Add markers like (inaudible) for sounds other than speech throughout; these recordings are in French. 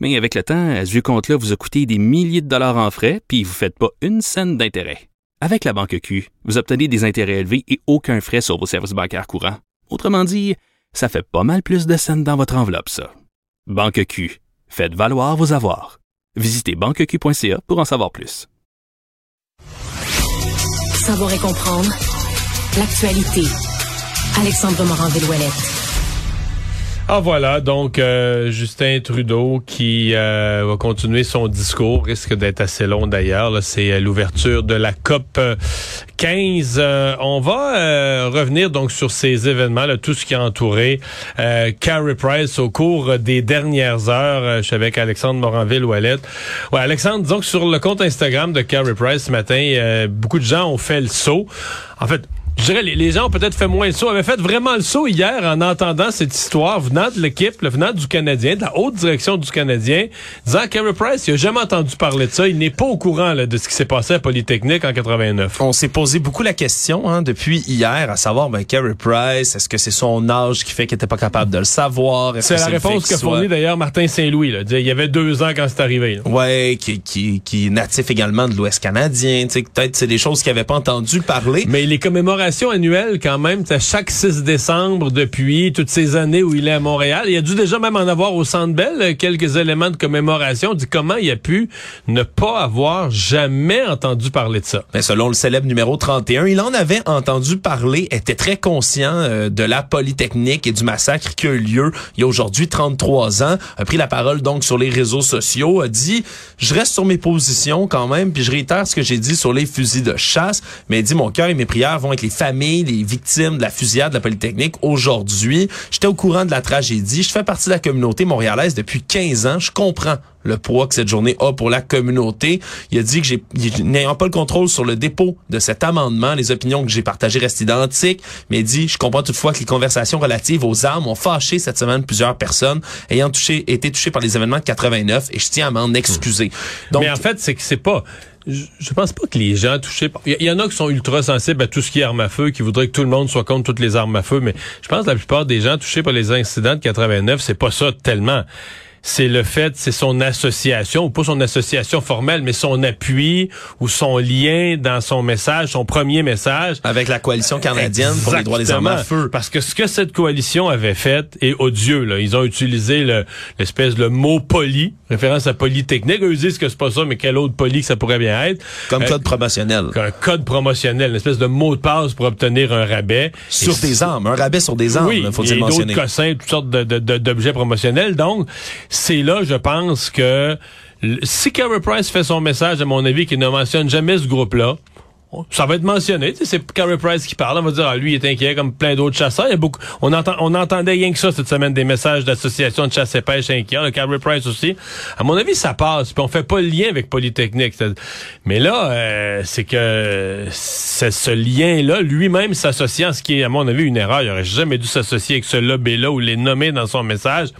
Mais avec le temps, à ce compte-là vous a coûté des milliers de dollars en frais, puis vous ne faites pas une scène d'intérêt. Avec la Banque Q, vous obtenez des intérêts élevés et aucun frais sur vos services bancaires courants. Autrement dit, ça fait pas mal plus de scènes dans votre enveloppe, ça. Banque Q. Faites valoir vos avoirs. Visitez banqueq.ca pour en savoir plus. Savoir et comprendre l'actualité. Alexandre Morin-Villouellette. Ah voilà, donc euh, Justin Trudeau qui euh, va continuer son discours, risque d'être assez long d'ailleurs. C'est euh, l'ouverture de la COP euh, 15. Euh, on va revenir donc sur ces événements, là, tout ce qui a entouré Carrie Price au cours des dernières heures. Je suis avec Alexandre Moranville-Ouellette. Ouais, Alexandre, disons que sur le compte Instagram de Carrie Price ce matin, beaucoup de gens ont fait le saut. En fait, je dirais, les, les gens ont peut-être fait moins le saut, avaient fait vraiment le saut hier en entendant cette histoire venant de l'équipe, venant du Canadien, de la haute direction du Canadien, disant Carey Price, il a jamais entendu parler de ça, il n'est pas au courant là, de ce qui s'est passé à Polytechnique en 89. On s'est posé beaucoup la question hein, depuis hier, à savoir, ben, Carey Price, est-ce que c'est son âge qui fait qu'il était pas capable de le savoir? C'est que la réponse soit- fournie d'ailleurs Martin Saint-Louis. Il y avait deux ans quand c'est arrivé. là. Ouais, qui, qui, qui est natif également de l'Ouest canadien. Tu sais, peut-être c'est des choses qu'il avait pas entendu parler. Mais les commémorations annuelles, quand même, chaque 6 décembre depuis toutes ces années où il est à Montréal. Il a dû déjà même en avoir au Centre Bell euh, quelques éléments de commémoration. On dit comment il a pu ne pas avoir jamais entendu parler de ça? Mais selon le célèbre numéro 31, il en avait entendu parler, était très conscient euh, de la Polytechnique et du massacre qui a eu lieu il y a aujourd'hui 33 ans, a pris la parole donc sur les réseaux sociaux, a dit « Je reste sur mes positions quand même, puis je réitère ce que j'ai dit sur les fusils de chasse, mais dit « Mon cœur et mes prières vont avec les familles, les victimes de la fusillade de la Polytechnique aujourd'hui. J'étais au courant de la tragédie, je fais partie de la communauté montréalaise depuis 15 ans, je comprends le poids que cette journée a pour la communauté. Il a dit que n'ayant pas le contrôle sur le dépôt de cet amendement, les opinions que j'ai partagées restent identiques, mais il dit, je comprends toutefois que les conversations relatives aux armes ont fâché cette semaine plusieurs personnes ayant touché, été touchées par les événements de 89 et je tiens à m'en excuser. Donc, Mais en fait, c'est que c'est pas. Je, pense pas que les gens touchés par. Il y, y en a qui sont ultra sensibles à tout ce qui est armes à feu, qui voudraient que tout le monde soit contre toutes les armes à feu, mais je pense que la plupart des gens touchés par les incidents de 89, c'est pas ça tellement. C'est le fait, c'est son association, ou pas son association formelle, mais son appui ou son lien dans son message, son premier message. avec la coalition canadienne pour les droits des armes à Exactement. feu. Parce que ce que cette coalition avait fait est odieux. Là. Ils ont utilisé le- l'espèce de mot poli, référence à Polytechnique. Eux ils disent que c'est pas ça, mais quel autre poli que ça pourrait bien être. Comme Euh, code promotionnel. un code promotionnel, une espèce de mot de passe pour obtenir un rabais. Sur Et des armes, un rabais sur des armes, oui, faut-il le mentionner. d'autres cossins, toutes sortes de- de- de- d'objets promotionnels. Donc, c'est là, je pense que si Carey Price fait son message, à mon avis, qu'il ne mentionne jamais ce groupe-là, ça va être mentionné. C'est Carey Price qui parle. On va dire, ah, lui, il est inquiet comme plein d'autres chasseurs. Il y a beaucoup, on, entend, on entendait rien que ça cette semaine, des messages d'associations de chasse et pêche inquiets. Le Carey Price aussi. À mon avis, ça passe. Puis on fait pas le lien avec Polytechnique. Mais là, euh, c'est que c'est ce lien-là, lui-même s'associant, ce qui est, à mon avis, une erreur. Il aurait jamais dû s'associer avec ce lobby-là ou les nommer dans son message.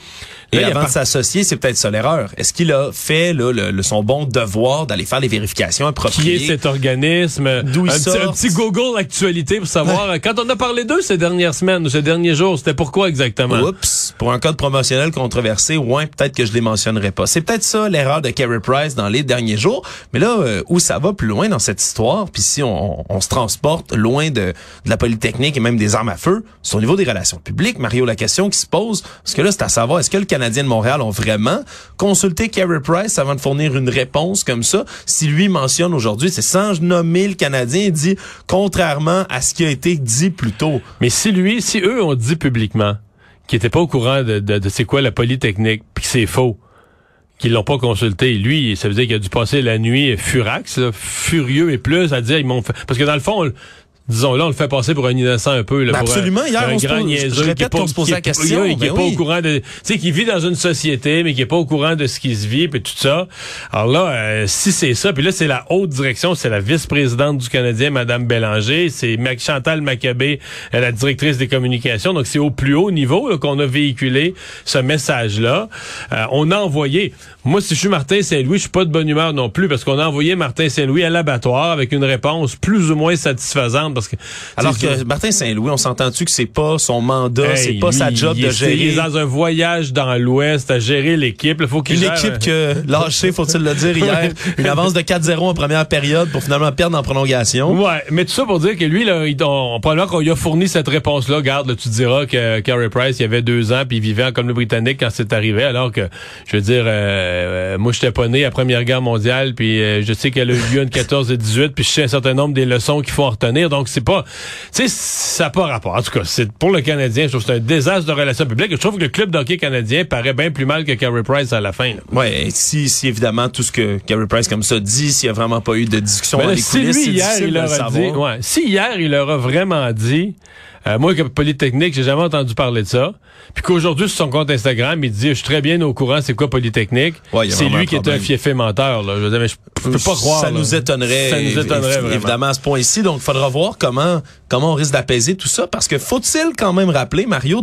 Et Là, avant de s'associer, c'est peut-être ça l'erreur. Est-ce qu'il a fait là, le, le- son bon devoir d'aller faire les vérifications qui appropriées? est cet organisme? D'où il un, petit, sort? un petit Google actualité pour savoir. Quand on a parlé d'eux ces dernières semaines, ces derniers jours, c'était pourquoi exactement? Oups, pour un code promotionnel controversé, ouais, peut-être que je les mentionnerai pas. C'est peut-être ça l'erreur de Carey Price dans les derniers jours. Mais là, euh, où ça va plus loin dans cette histoire, puis si on, on se transporte loin de, de la Polytechnique et même des armes à feu, c'est au niveau des relations publiques, Mario, la question qui se pose, parce que là, c'est à savoir, est-ce que le Canadien de Montréal ont vraiment consulté Carey Price avant de fournir une réponse comme ça? Si lui mentionne aujourd'hui, c'est sans nommer le Canadien, il dit, contrairement à ce qui a été dit plus tôt. Mais si lui, si eux ont dit publiquement qu'ils n'étaient pas au courant de, c'est quoi la Polytechnique, puis que c'est faux, qu'ils l'ont pas consulté, lui, ça veut dire qu'il a dû passer la nuit furax, furieux et plus, à dire ils m'ont fait. Parce que dans le fond, disons là, on le fait passer pour un innocent un peu. Là, Ben pour absolument. un, Hier, un on grand niaiseux qui est pas- se posait qui la est- question, Qui est ben pas oui. au courant de... Tu sais, qui vit dans une société, mais qui est pas au courant de ce qui se vit, puis tout ça. Alors là, euh, si c'est ça, puis là, c'est la haute direction, c'est la vice-présidente du Canadien, Madame Bélanger, c'est Chantal Maccabé, euh, la directrice des communications. Donc, c'est au plus haut niveau là, qu'on a véhiculé ce message-là. Euh, on a envoyé... Moi, si je suis Martin Saint-Louis, je suis pas de bonne humeur non plus, parce qu'on a envoyé Martin Saint-Louis à l'abattoir avec une réponse plus ou moins satisfaisante, parce que... Alors que Martin Saint-Louis, on s'entend-tu que c'est pas son mandat, c'est pas sa job de est- Il est gérer dans un voyage dans l'Ouest à gérer l'équipe. Il faut qu'il une gère- équipe que lâché, (laughs) faut-il le dire hier, une avance de 4-0 en première période pour finalement perdre en prolongation. Ouais, mais tout ça pour dire que lui, là, il, on, probablement qu'on lui a fourni cette réponse-là. Garde, là, tu diras que Carey Price, il avait deux ans, puis il vivait en Colombie-Britannique quand c'est arrivé, alors que, je veux dire, euh, euh, moi, j'étais pas né à la Première Guerre mondiale, puis euh, je sais qu'elle a eu lieu entre 14 et 18, puis je sais un certain nombre des leçons qu'il faut en retenir. Donc, c'est pas... Tu sais, ça n'a pas rapport. En tout cas, c'est pour le Canadien, je trouve que c'est un désastre de relations publiques. Je trouve que le club d'hockey canadien paraît bien plus mal que Carey Price à la fin. là. Ouais, et si, si évidemment tout ce que Gary Price comme ça dit, s'il y a vraiment pas eu de discussion Ben dans là, les si coulisses, lui hier il leur a dit, ouais, si hier il leur a vraiment dit, euh, moi comme Polytechnique, j'ai jamais entendu parler de ça, puis qu'aujourd'hui sur son compte Instagram, il dit je suis très bien au courant, c'est quoi Polytechnique, Ouais, c'est lui qui est un fiefé menteur là. Je veux dire, mais je, je peux pas croire. Ça là. nous étonnerait. Ça nous étonnerait. Évidemment à ce point-ci. Donc, il faudra voir comment, comment on risque d'apaiser tout ça. Parce que faut-il quand même rappeler, Mario,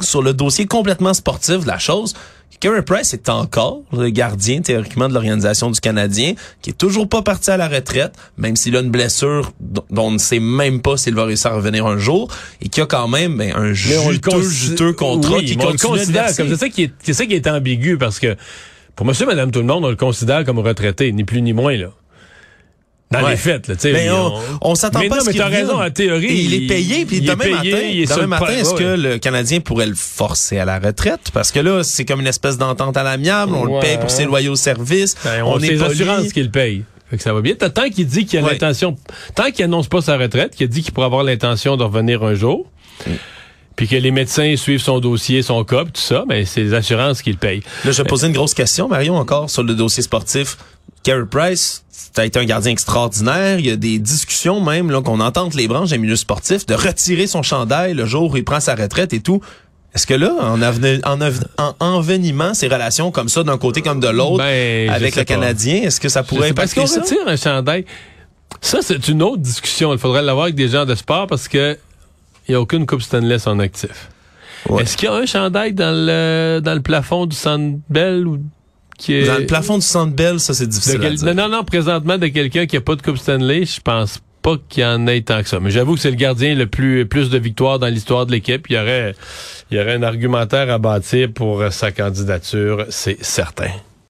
sur le dossier complètement sportif de la chose, Carey Price est encore le gardien théoriquement de l'organisation du Canadien, qui est toujours pas parti à la retraite, même s'il a une blessure dont on ne sait même pas s'il va réussir à revenir un jour, et qui a quand même ben, un juteux, juteux contrat oui, qui on le continue considère comme c'est ça qui est c'est ça qui est ambigu parce que pour monsieur madame tout le monde on le considère comme retraité ni plus ni moins là. Dans Ouais. les faits, là, tu sais. Mais on, on s'attend pas non, à ce mais qu'il raison, en théorie, Et il est payé, puis demain payé, matin, il est demain le matin, point, est-ce ouais. que le Canadien pourrait le forcer à la retraite? Parce que là, c'est comme une espèce d'entente à l'amiable, on le Ouais. paye pour ses loyaux services, Ben, on, on, est c'est les assurances qui le payent. Fait que ça va bien. Tant qu'il dit qu'il a Ouais. l'intention, tant qu'il annonce pas sa retraite, qu'il dit qu'il pourrait avoir l'intention de revenir un jour, Mm. puis que les médecins suivent son dossier, son puis tout ça, mais c'est les assurances qui le payent. Là, je vais poser une grosse question, Marion, encore sur le dossier sportif. Carey Price, ça a été un gardien extraordinaire. Il y a des discussions même là qu'on entend entre les branches des milieux sportifs de retirer son chandail le jour où il prend sa retraite et tout. Est-ce que là, en, aveni- en, av- en envenimant ces relations comme ça d'un côté comme de l'autre Ben, avec le pas. Canadien, est-ce que ça pourrait Parce impacter qu'on ça? retire un chandail? Ça, c'est une autre discussion. Il faudrait l'avoir avec des gens de sport parce que il n'y a aucune Coupe Stanley en actif. Ouais. Est-ce qu'il y a un chandail dans le, dans le plafond du Centre Bell ou qui est... Dans le plafond du Centre Bell, ça c'est difficile à quel- dire. non, non, présentement, de quelqu'un qui a pas de Coupe Stanley, je pense pas qu'il y en ait tant que ça. Mais j'avoue que c'est le gardien le plus plus de victoires dans l'histoire de l'équipe. Il y aurait il y aurait un argumentaire à bâtir pour sa candidature, c'est certain.